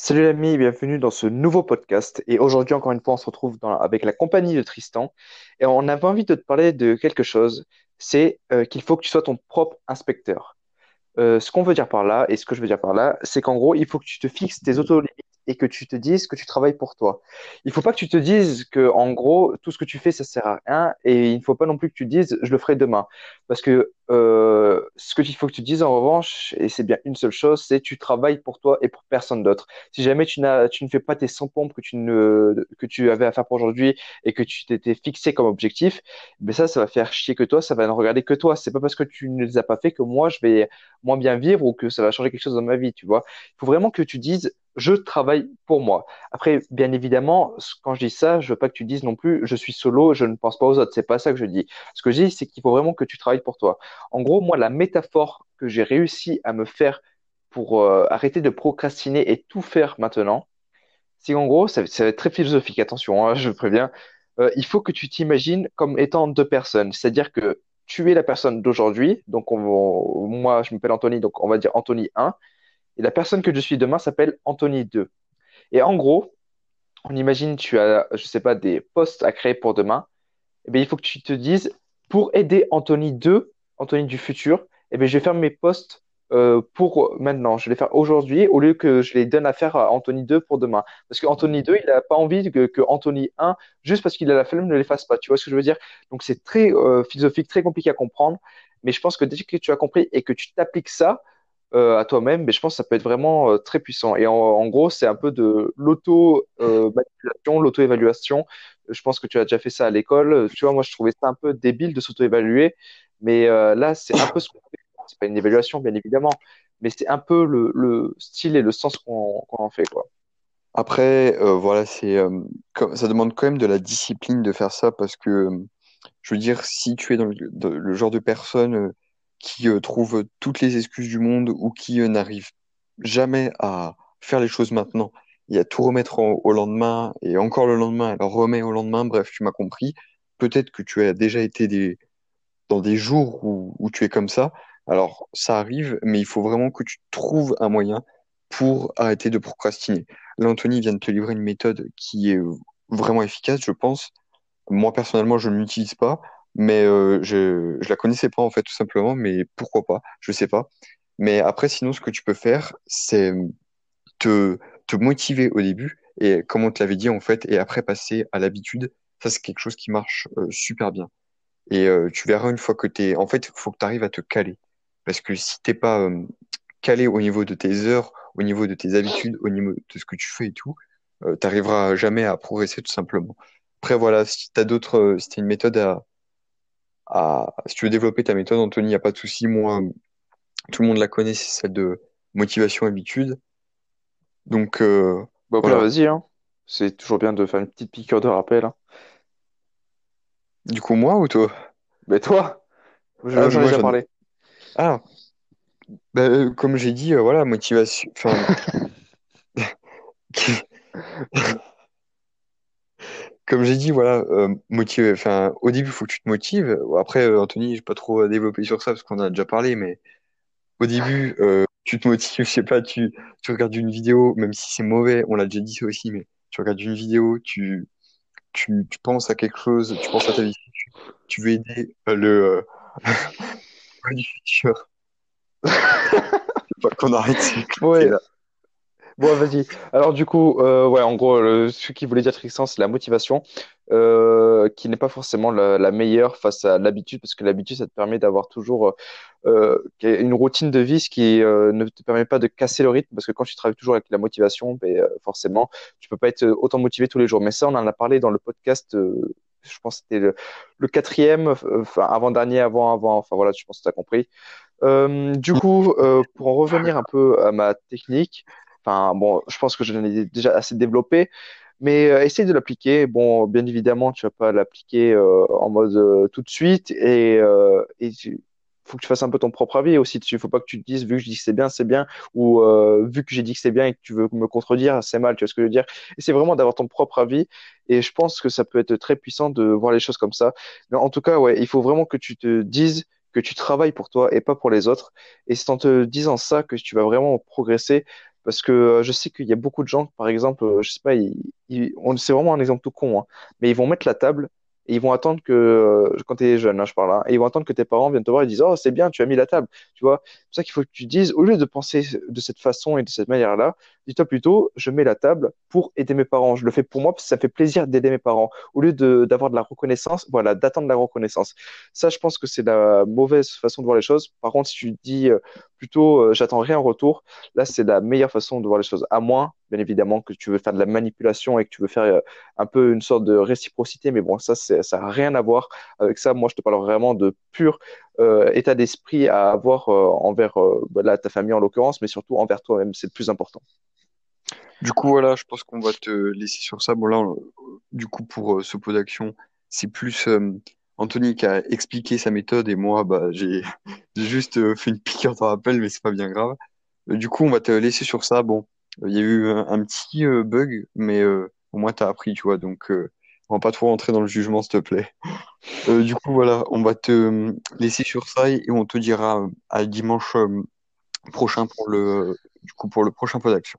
Salut l'ami, bienvenue dans ce nouveau podcast. Et aujourd'hui, encore une fois, on se retrouve avec la compagnie de Tristan. Et on avait envie de te parler de quelque chose, c'est euh, qu'il faut que tu sois ton propre inspecteur. Euh, ce qu'on veut dire par là, et ce que je veux dire par là, c'est qu'en gros, il faut que tu te fixes tes autolimites et que tu te dises que tu travailles pour toi. Il faut pas que tu te dises que, en gros, tout ce que tu fais, ça sert à rien, et il ne faut pas non plus que tu dises, je le ferai demain. Parce que euh, ce qu'il faut que tu dises, en revanche, et c'est bien une seule chose, c'est tu travailles pour toi et pour personne d'autre. Si jamais tu tu ne fais pas tes 100 pompes que tu ne, que tu avais à faire pour aujourd'hui et que tu t'étais fixé comme objectif, ben ça, ça va faire chier que toi, ça va ne regarder que toi. C'est pas parce que tu ne les as pas fait que moi, je vais moins bien vivre ou que ça va changer quelque chose dans ma vie, tu vois. Il faut vraiment que tu dises, je travaille pour moi. Après, bien évidemment, quand je dis ça, je veux pas que tu dises non plus, je suis solo, je ne pense pas aux autres. C'est pas ça que je dis. Ce que je dis, c'est qu'il faut vraiment que tu travailles pour toi. En gros, moi, la métaphore que j'ai réussi à me faire pour euh, arrêter de procrastiner et tout faire maintenant, c'est qu'en gros, ça, va être très philosophique, attention, hein, je préviens. Euh, il faut que tu t'imagines comme étant deux personnes. C'est-à-dire que tu es la personne d'aujourd'hui, donc on moi, je m'appelle Anthony, donc on va dire Anthony 1, et la personne que je suis demain s'appelle Anthony 2. Et en gros, on imagine tu as, je sais pas, des postes à créer pour demain. Eh bien, il faut que tu te dises, pour aider Anthony 2, Anthony du futur, eh bien, je vais faire mes posts euh, pour maintenant. Je vais les faire aujourd'hui au lieu que je les donne à faire à Anthony 2 pour demain. Parce que Anthony 2, il n'a pas envie que, que Anthony 1, juste parce qu'il a la flemme, ne les fasse pas. Tu vois ce que je veux dire? Donc, c'est très euh, philosophique, très compliqué à comprendre. Mais je pense que dès que tu as compris et que tu t'appliques ça, euh, à toi-même, mais je pense que ça peut être vraiment euh, très puissant. Et en, en gros, c'est un peu de l'auto-manipulation, l'auto-évaluation. Je pense que tu as déjà fait ça à l'école. Tu vois, moi, je trouvais ça un peu débile de s'auto-évaluer, mais euh, là, c'est un peu ce qu'on fait. C'est pas une évaluation, bien évidemment, mais c'est un peu le, le style et le sens qu'on qu'on en fait, quoi. Après, euh, voilà, c'est euh, ça demande quand même de la discipline de faire ça parce que, euh, je veux dire, si tu es dans le, le genre de personne euh, qui euh, trouve toutes les excuses du monde ou qui n'arrive jamais à faire les choses maintenant et à tout remettre au lendemain et encore le lendemain, alors remet au lendemain, bref, tu m'as compris. Peut-être que tu as déjà été des, dans des jours où, tu es comme ça. Alors, ça arrive, mais il faut vraiment que tu trouves un moyen pour arrêter de procrastiner. Là, vient de te livrer une méthode qui est vraiment efficace, je pense. Moi, personnellement, je ne l'utilise pas, mais euh, je je la connaissais pas, en fait, tout simplement, mais pourquoi pas, je sais pas. Mais après, sinon, ce que tu peux faire, c'est te, te motiver au début, et comme on te l'avait dit, en fait, et après passer à l'habitude. Ça, c'est quelque chose qui marche euh, super bien. Et euh, tu verras une fois que t'es... En fait, il faut que tu arrives à te caler. Parce que si t'es pas euh, calé au niveau de tes heures, au niveau de tes habitudes, au niveau de ce que tu fais et tout, euh, t'arriveras jamais à progresser tout simplement. Après, voilà, si t'as d'autres... euh, si t'as une méthode à, à... Si tu veux développer ta méthode, Anthony, il n'y a pas de souci. Moi, tout le monde la connaît, c'est celle de motivation habitude. Donc, euh, Bah, voilà. vas-y, hein. C'est toujours bien de faire une petite piqûre de rappel, hein. Du coup, moi ou toi? Mais toi, je- Ah, j'en ai moi, déjà j'en parlé. Ah, bah, euh, comme j'ai dit, euh, voilà, motivation... Enfin... Comme j'ai dit, voilà, euh, motiver. Enfin, au début, il faut que tu te motives. Après, euh, Anthony, je vais pas trop à développer sur ça parce qu'on en a déjà parlé, mais au début, euh, tu te motives, je sais pas, tu, tu regardes une vidéo, même si c'est mauvais, on l'a déjà dit ça aussi, mais tu regardes une vidéo, tu, tu, tu penses à quelque chose, tu penses à ta vie, tu, tu veux aider euh, le euh, du futur. Faut pas qu'on arrête Ouais. Bon, vas-y. Alors, du coup, euh, ouais, en gros, le- ce qu'il voulait dire Tristan, c'est la motivation, euh, qui n'est pas forcément la, la meilleure face à l'habitude, parce que l'habitude, ça te permet d'avoir toujours euh, une routine de vie, ce qui euh, ne te permet pas de casser le rythme, parce que quand tu travailles toujours avec la motivation, ben, euh, forcément, tu peux pas être autant motivé tous les jours. Mais ça, on en a parlé dans le podcast, euh, je pense que c'était le, le quatrième, euh, enfin, avant-dernier, avant, avant, enfin voilà, je pense que tu as compris. Euh, du coup, euh, pour en revenir un peu à ma technique, enfin bon, je pense que je l'ai déjà assez développé, mais euh, essaye de l'appliquer. Bon, bien évidemment, tu vas pas l'appliquer euh, en mode euh, tout de suite, et euh, et tu- faut que tu fasses un peu ton propre avis aussi. Il faut pas que tu te dises vu que je dis que c'est bien, c'est bien, ou euh, vu que j'ai dit que c'est bien et que tu veux me contredire, c'est mal. Tu vois ce que je veux dire? Et vraiment d'avoir ton propre avis, et je pense que ça peut être très puissant de voir les choses comme ça. Mais en tout cas, ouais, il faut vraiment que tu te dises que tu travailles pour toi et pas pour les autres. Et c'est en te disant ça que tu vas vraiment progresser. Parce que euh, je sais qu'il y a beaucoup de gens, par exemple, euh, je sais pas, ils, c'est vraiment un exemple tout con, hein, mais ils vont mettre la table et ils vont attendre que, euh, quand tu es jeune, hein, je parle, hein, et ils vont attendre que tes parents viennent te voir et disent, Oh, c'est bien, tu as mis la table. Tu vois, pour ça qu'il faut que tu dises, au lieu de penser de cette façon et de cette manière-là, dis-toi plutôt, je mets la table pour aider mes parents. Je le fais pour moi parce que ça fait plaisir d'aider mes parents. Au lieu d'avoir de la reconnaissance, voilà, d'attendre la reconnaissance. Ça, je pense que c'est la mauvaise façon de voir les choses. Par contre, si tu dis euh, plutôt, euh, j'attends rien en retour, là, c'est la meilleure façon de voir les choses. À moins, bien évidemment, que tu veux faire de la manipulation et que tu veux faire euh, un peu une sorte de réciprocité. Mais bon, ça, ça n'a rien à voir avec ça. Moi, je te parle vraiment de pur état d'esprit à avoir euh, envers euh, bah, là, ta famille en l'occurrence, mais surtout envers toi-même. C'est le plus important. Du coup, voilà, je pense qu'on va te laisser sur ça. Bon, là, du coup, pour euh, ce pot d'action, c'est plus euh, Anthony qui a expliqué sa méthode et moi, bah, j'ai juste fait une piqûre de rappel, mais c'est pas bien grave. Du coup, on va te laisser sur ça. Bon, il y a eu un, un petit bug, mais au moins t'as appris, tu vois. Donc, on va pas trop rentrer dans le jugement, s'il te plaît. Euh, du coup, voilà, on va te euh, laisser sur ça et on te dira euh, à dimanche prochain pour le, du coup, pour le prochain pot d'action.